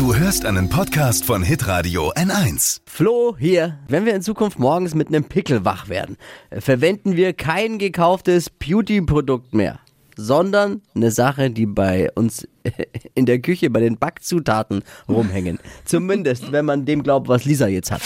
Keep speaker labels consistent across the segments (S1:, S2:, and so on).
S1: Du hörst einen Podcast von Hitradio N1.
S2: Flo hier. Wenn wir in Zukunft morgens mit einem Pickel wach werden, äh, verwenden wir kein gekauftes Beauty-Produkt mehr, sondern eine Sache, die bei uns in der Küche bei den Backzutaten rumhängen. Zumindest, wenn man dem glaubt, was Lisa jetzt hat.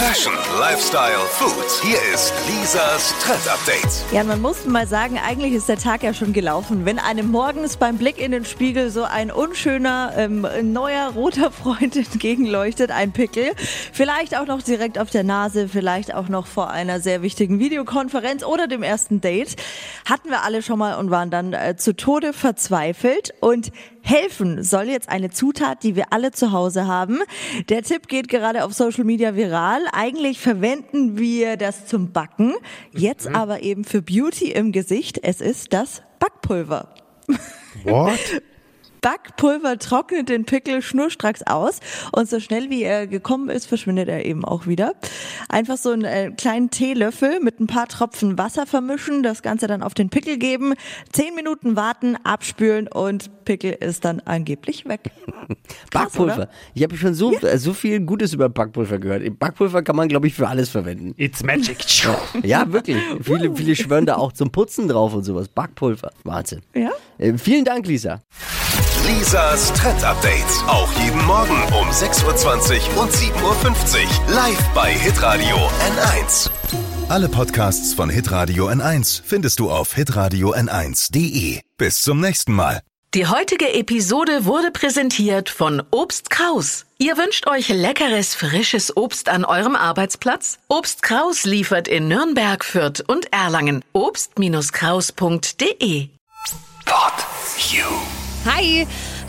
S1: Fashion, Lifestyle, Food. Hier ist Lisas Trend Update.
S3: Ja, man muss mal sagen, eigentlich ist der Tag ja schon gelaufen. Wenn einem morgens beim Blick in den Spiegel so ein unschöner, ähm, neuer roter Freund entgegenleuchtet, ein Pickel, vielleicht auch noch direkt auf der Nase, vielleicht auch noch vor einer sehr wichtigen Videokonferenz oder dem ersten Date, hatten wir alle schon mal und waren dann äh, zu Tode verzweifelt. Und helfen soll jetzt eine Zutat, die wir alle zu Hause haben. Der Tipp geht gerade auf Social Media viral. Eigentlich verwenden wir das zum Backen, jetzt aber eben für Beauty im Gesicht. Es ist das Backpulver.
S4: What?
S3: Backpulver trocknet den Pickel schnurstracks aus und so schnell wie er gekommen ist, verschwindet er eben auch wieder. Einfach so einen äh, kleinen Teelöffel mit ein paar Tropfen Wasser vermischen, das Ganze dann auf den Pickel geben, zehn Minuten warten, abspülen und Pickel ist dann angeblich weg. Krass,
S2: Backpulver.
S3: oder?
S2: Ich habe schon so, äh, so viel Gutes über Backpulver gehört. Backpulver kann man, glaube ich, für alles verwenden.
S4: It's magic.
S2: Ja, wirklich. viele, viele schwören da auch zum Putzen drauf und sowas. Backpulver. Wahnsinn.
S3: Ja?
S2: Äh, vielen Dank, Lisa.
S1: Lisas Trend Update. Auch jeden Morgen um 6.20 Uhr und 7.50 Uhr. Live bei Hitradio N1. Alle Podcasts von Hitradio N1 findest du auf hitradio n1.de. Bis zum nächsten Mal.
S5: Die heutige Episode wurde präsentiert von Obst Kraus. Ihr wünscht euch leckeres, frisches Obst an eurem Arbeitsplatz? Obst Kraus liefert in Nürnberg, Fürth und Erlangen. Obst-Kraus.de
S1: Pod You.
S6: Hi,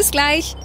S6: Bis gleich.